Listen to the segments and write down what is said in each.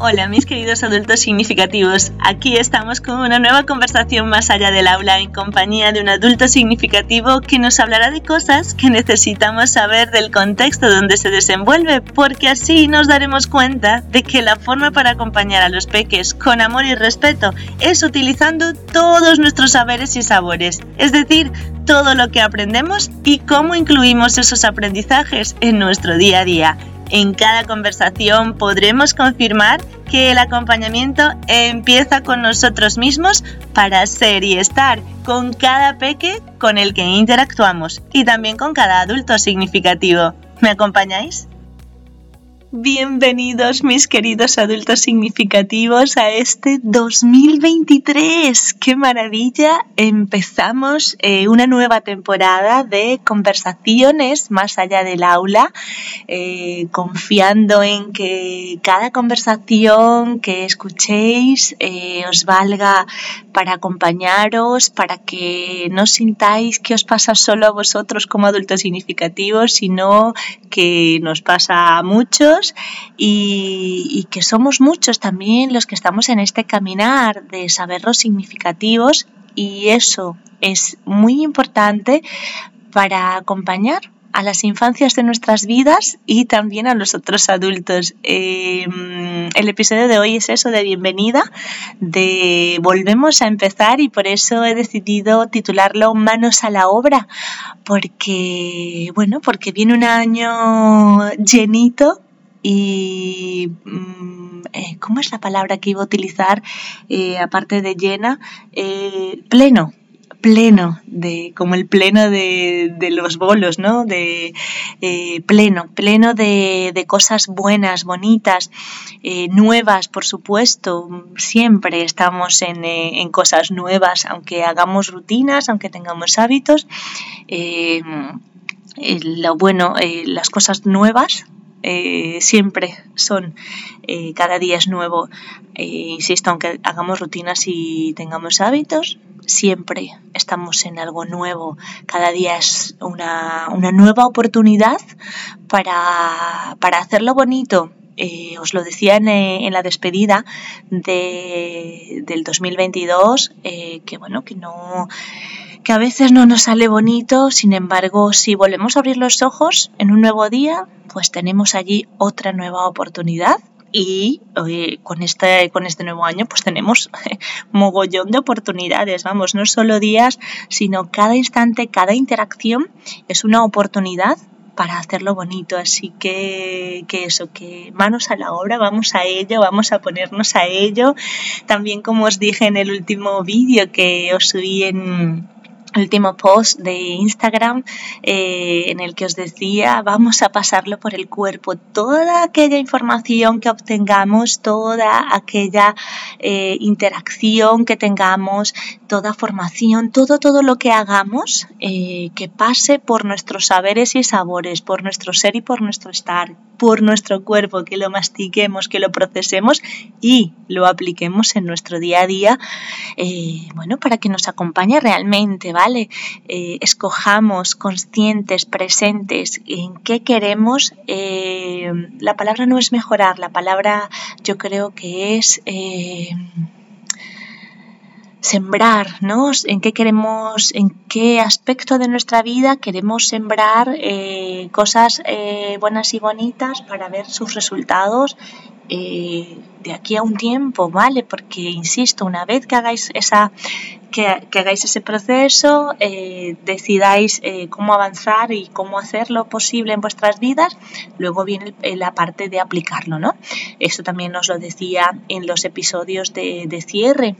Hola mis queridos adultos significativos, aquí estamos con una nueva conversación más allá del aula en compañía de un adulto significativo que nos hablará de cosas que necesitamos saber del contexto donde se desenvuelve, porque así nos daremos cuenta de que la forma para acompañar a los peques con amor y respeto es utilizando todos nuestros saberes y sabores, es decir, todo lo que aprendemos y cómo incluimos esos aprendizajes en nuestro día a día. En cada conversación podremos confirmar que el acompañamiento empieza con nosotros mismos para ser y estar con cada peque con el que interactuamos y también con cada adulto significativo. ¿Me acompañáis? Bienvenidos mis queridos adultos significativos a este 2023. ¡Qué maravilla! Empezamos eh, una nueva temporada de conversaciones más allá del aula, eh, confiando en que cada conversación que escuchéis eh, os valga para acompañaros, para que no sintáis que os pasa solo a vosotros como adultos significativos, sino que nos pasa a muchos y, que somos muchos también los que estamos en este caminar de saber los significativos y eso es muy importante para acompañar a las infancias de nuestras vidas y también a los otros adultos. Em, el episodio de hoy es eso de bienvenida, de volvemos a empezar y por eso he decidido titularlo Manos a la obra, porque bueno, porque viene un año llenito y mm, eh, ¿cómo es la palabra que iba a utilizar eh, aparte de llena? Eh, pleno, pleno, de, como el pleno de, los bolos, ¿no? De pleno, pleno de, cosas buenas, bonitas, nuevas, por supuesto. Siempre estamos en, en, cosas nuevas, aunque hagamos rutinas, aunque tengamos hábitos. lo bueno, las cosas nuevas eh, siempre son, eh, cada día es nuevo. Eh, insisto, aunque hagamos rutinas y tengamos hábitos, siempre estamos en algo nuevo. Cada día es una, nueva oportunidad para, hacerlo bonito. os lo decía en, la despedida de, del 2022, que bueno, que no que a veces no nos sale bonito, sin embargo, si volvemos a abrir los ojos en un nuevo día, pues tenemos allí otra nueva oportunidad y con, este, con este nuevo año pues tenemos mogollón de oportunidades, vamos, no solo días, sino cada instante, cada interacción es una oportunidad para hacerlo bonito, así que, que eso, que manos a la obra, vamos a ello, vamos a ponernos a ello. También como os dije en el último vídeo que os subí en, último post de Instagram eh, en el que os decía vamos a pasarlo por el cuerpo toda aquella información que obtengamos toda aquella eh, interacción que tengamos toda formación todo todo lo que hagamos eh, que pase por nuestros saberes y sabores por nuestro ser y por nuestro estar por nuestro cuerpo que lo mastiquemos que lo procesemos y lo apliquemos en nuestro día a día bueno para que nos acompañe realmente ¿vale? Eh, escojamos conscientes, presentes en qué queremos. Eh, la palabra no es mejorar, la palabra yo creo que es... Eh, sembrar, ¿no? En qué queremos, en qué aspecto de nuestra vida queremos sembrar cosas buenas y bonitas para ver sus resultados de aquí a un tiempo, ¿vale? Porque, insisto, una vez que hagáis esa, que, hagáis ese proceso, eh, decidáis eh, cómo avanzar y cómo hacerlo posible en vuestras vidas, luego viene la parte de aplicarlo, ¿no? Eso también os lo decía en los episodios de cierre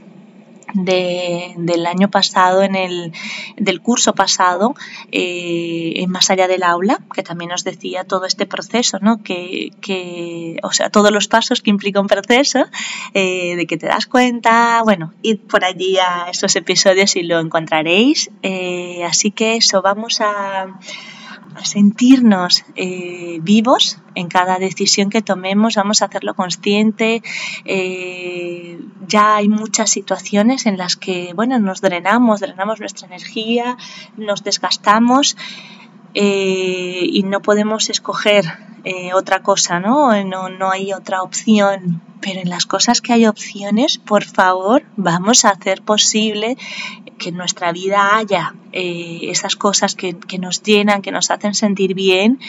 del año pasado, en el, del curso pasado, eh, Más allá del aula, que también nos decía todo este proceso, ¿no? Que, que o sea, todos los pasos que implica un proceso, eh, de que te das cuenta, bueno, id por allí a esos episodios y lo encontraréis. Eh, así que eso, vamos a sentirnos eh, vivos en cada decisión que tomemos, vamos a hacerlo consciente. Eh, ya hay muchas situaciones en las que, bueno, nos drenamos, drenamos nuestra energía, nos desgastamos eh, y no podemos escoger otra cosa, ¿no? ¿no? No hay otra opción pero en las cosas que hay opciones, por favor, vamos a hacer posible que en nuestra vida haya eh, esas cosas que, nos llenan, que nos hacen sentir bien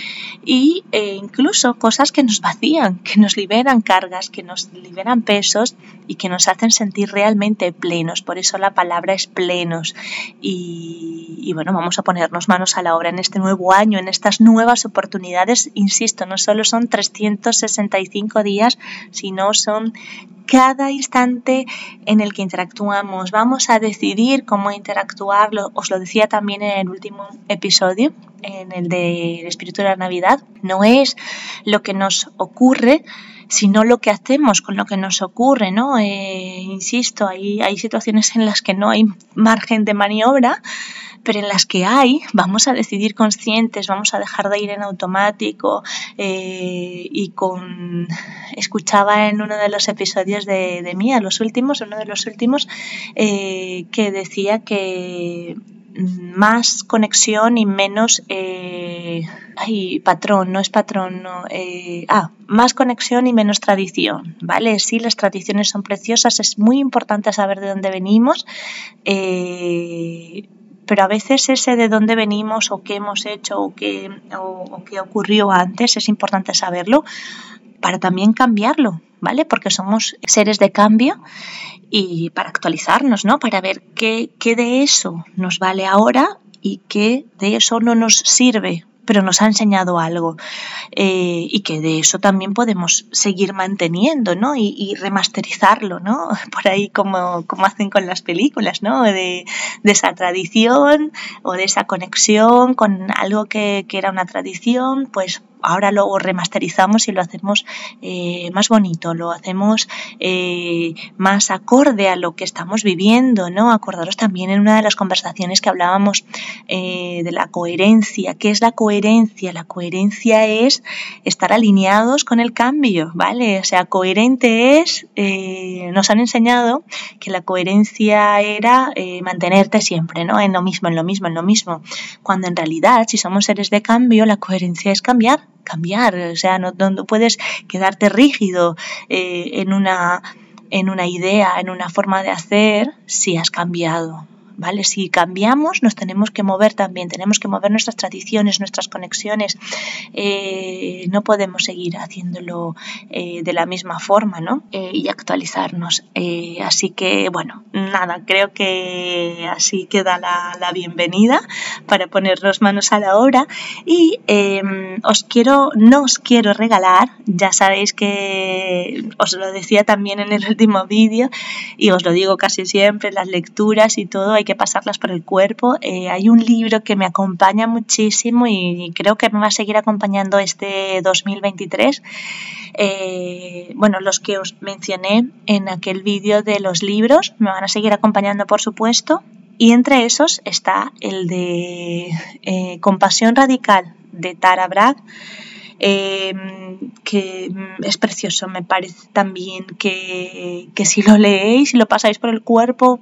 e incluso cosas que nos vacían, que nos liberan cargas, que nos liberan pesos y que nos hacen sentir realmente plenos. Por eso la palabra es plenos. Y, y bueno, vamos a ponernos manos a la obra en este nuevo año, en estas nuevas oportunidades. Insisto, no solo son 365 días, sino son cada instante en el que interactuamos. Vamos a decidir cómo interactuarlo. Os lo decía también en el último episodio, en el del espíritu de la Navidad. No es lo que nos ocurre, sino lo que hacemos con lo que nos ocurre, ¿no? Eh, insisto, hay, hay situaciones en las que no hay margen de maniobra, pero en las que hay, vamos a decidir conscientes, vamos a dejar de ir en automático eh, y con... Escuchaba en uno de los episodios de, de Mía, los últimos, uno de los últimos, eh, que decía que más conexión y menos eh, ay, patrón, no es patrón, no, eh, ah, más conexión y menos tradición, ¿vale? Sí, las tradiciones son preciosas, es muy importante saber de dónde venimos, eh, pero a veces ese de dónde venimos o qué hemos hecho o qué, o, qué ocurrió antes es importante saberlo para también cambiarlo, ¿vale? Porque somos seres de cambio y para actualizarnos, ¿no? Para ver qué, qué de eso nos vale ahora y qué de eso no nos sirve pero nos ha enseñado algo eh, y que de eso también podemos seguir manteniendo, ¿no? Y, remasterizarlo, ¿no? Por ahí como, como, hacen con las películas, ¿no? De, de, esa tradición o de esa conexión con algo que, que era una tradición, pues ahora lo remasterizamos y lo hacemos eh, más bonito, lo hacemos eh, más acorde a lo que estamos viviendo, ¿no? Acordaros también en una de las conversaciones que hablábamos eh, de la coherencia. ¿Qué es la coherencia? La coherencia es estar alineados con el cambio, ¿vale? O sea, coherente es, nos han enseñado que la coherencia era mantenerte siempre, ¿no? En lo mismo, en lo mismo, en lo mismo. Cuando en realidad, si somos seres de cambio, la coherencia es cambiar cambiar, o sea, no, no puedes quedarte rígido eh, en, una, en una idea, en una forma de hacer, si has cambiado. ¿Vale? Si cambiamos, nos tenemos que mover también, tenemos que mover nuestras tradiciones, nuestras conexiones. Eh, no podemos seguir haciéndolo eh, de la misma forma, ¿no? Eh, y actualizarnos. así que, bueno, nada, creo que así queda la, la bienvenida para ponernos manos a la obra. Y em, os quiero, no os quiero regalar, ya sabéis que os lo decía también en el último vídeo y os lo digo casi siempre, las lecturas y todo hay que pasarlas por el cuerpo. Eh, hay un libro que me acompaña muchísimo y creo que me va a seguir acompañando este 2023. Eh, bueno, los que os mencioné en aquel vídeo de los libros me van a seguir acompañando, por supuesto. Y entre esos está el de eh, Compasión Radical de Tara Bragg Em, que mm, es precioso. Me parece también que, que, si lo leéis y lo pasáis por el cuerpo,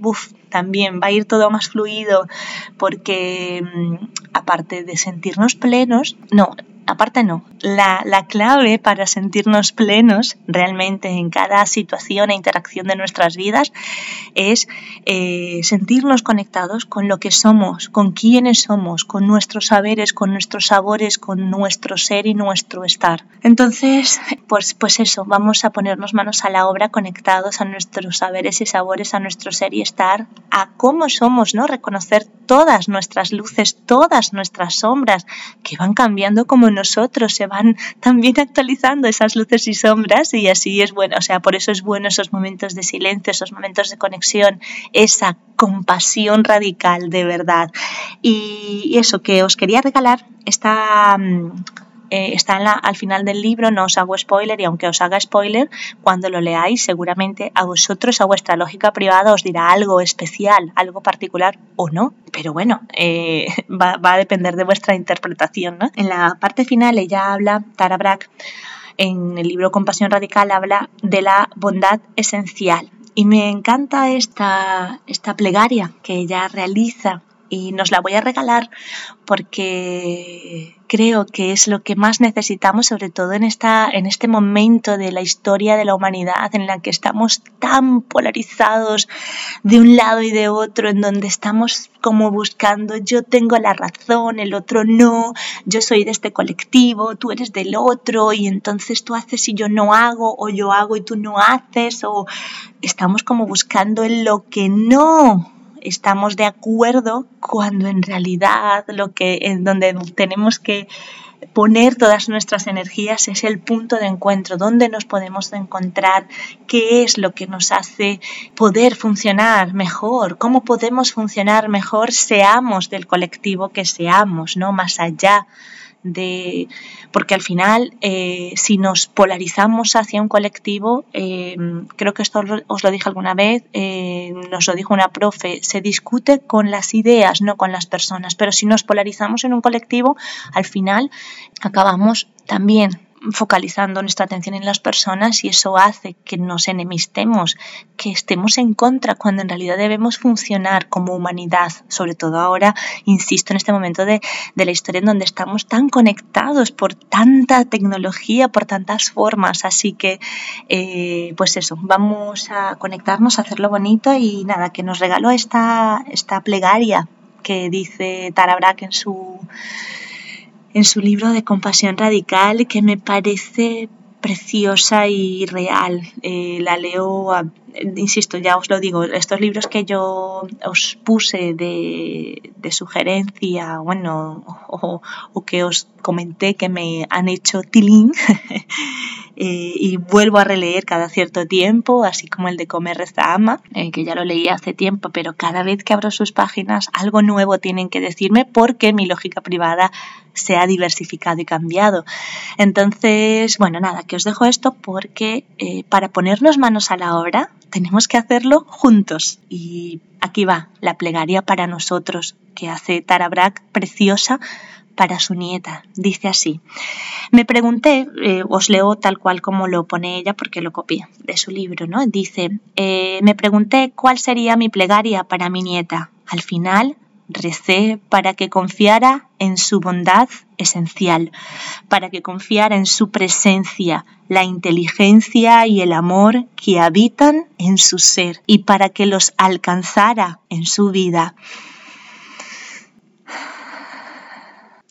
también va a ir todo más fluido, porque mm, aparte de sentirnos plenos, no, aparte no, la, clave para sentirnos plenos realmente en cada situación e interacción de nuestras vidas es eh, sentirnos conectados con lo que somos, con quiénes somos, con nuestros saberes, con nuestros sabores, con nuestro ser y nuestro estar. Entonces, pues, pues eso, vamos a ponernos manos a la obra conectados a nuestros saberes y sabores, a nuestro ser y estar, a cómo somos, ¿no? Reconocer todas nuestras luces, todas nuestras sombras que van cambiando como nosotros, se van también actualizando esas luces y sombras y así es bueno, o sea, por eso es bueno esos momentos de silencio, esos momentos de conexión, esa compasión radical de verdad. Y eso que os quería regalar esta mm, eh, está al final del libro, no os hago spoiler y aunque os haga spoiler, cuando lo leáis seguramente a vosotros, a vuestra lógica privada os dirá algo especial, algo particular o no, pero bueno, eh, va, a depender de vuestra interpretación. En la parte final ella habla, Tara Brack, en el libro Compasión Radical habla de la bondad esencial. Y me encanta esta, esta plegaria que ella realiza y nos la voy a regalar porque creo que es lo que más necesitamos, sobre todo en, esta, en este momento de la historia de la humanidad en la que estamos tan polarizados de un lado y de otro, en donde estamos como buscando yo tengo la razón, el otro no, yo soy de este colectivo, tú eres del otro y entonces tú haces y yo no hago, o yo hago y tú no haces, o estamos como buscando en lo que no estamos de acuerdo cuando en realidad lo que en donde tenemos que poner todas nuestras energías es el punto de encuentro, donde nos podemos encontrar, qué es lo que nos hace poder funcionar mejor, cómo podemos funcionar mejor, seamos del colectivo que seamos, ¿no? Más allá de porque al final eh, si nos polarizamos hacia un colectivo eh, creo que esto os lo dije alguna vez eh, nos lo dijo una profe se discute con las ideas no con las personas pero si nos polarizamos en un colectivo al final acabamos también focalizando nuestra atención en las personas y eso hace que nos enemistemos, que estemos en contra cuando en realidad debemos funcionar como humanidad, sobre todo ahora, insisto, en este momento de, la historia en donde estamos tan conectados por tanta tecnología, por tantas formas, así que eh, pues eso, vamos a conectarnos, a hacerlo bonito y nada, que nos regaló esta, esta plegaria que dice Tara Brack en su en su libro de Compasión Radical que me parece preciosa y real. Eh, la leo, insisto, ya os lo digo, estos libros que yo os puse de, sugerencia, bueno, o, o, que os comenté que me han hecho tilín, Eh, y vuelvo a releer cada cierto tiempo, así como el de Comer Reza Ama, eh, que ya lo leí hace tiempo, pero cada vez que abro sus páginas algo nuevo tienen que decirme porque mi lógica privada se ha diversificado y cambiado. Entonces, bueno, nada, que os dejo esto porque eh, para ponernos manos a la obra tenemos que hacerlo juntos. Y aquí va la plegaria para nosotros que hace Tara Brack preciosa para su nieta. Dice así. Me pregunté, eh, os leo tal cual como lo pone ella porque lo copié de su libro, ¿no? Dice, eh, me pregunté cuál sería mi plegaria para mi nieta. Al final recé para que confiara en su bondad esencial, para que confiara en su presencia, la inteligencia y el amor que habitan en su ser y para que los alcanzara en su vida.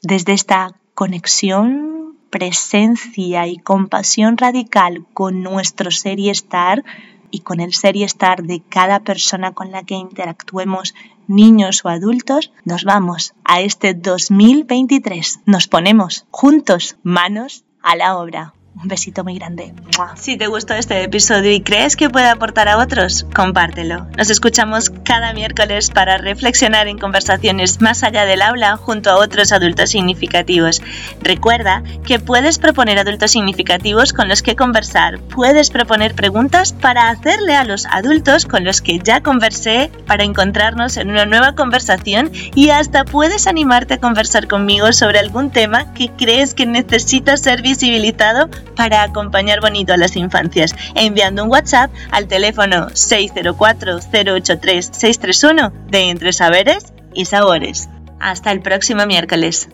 Desde esta conexión, presencia y compasión radical con nuestro ser y estar y con el ser y estar de cada persona con la que interactuemos, niños o adultos, nos vamos a este 2023. Nos ponemos juntos manos a la obra. Un besito muy grande. Si te gustó este episodio y crees que puede aportar a otros, compártelo. Nos escuchamos cada miércoles para reflexionar en conversaciones más allá del aula junto a otros adultos significativos. Recuerda que puedes proponer adultos significativos con los que conversar. Puedes proponer preguntas para hacerle a los adultos con los que ya conversé para encontrarnos en una nueva conversación y hasta puedes animarte a conversar conmigo sobre algún tema que crees que necesita ser visibilizado para acompañar bonito a las infancias, enviando un WhatsApp al teléfono 604-083-631 de Entre Saberes y Sabores. Hasta el próximo miércoles.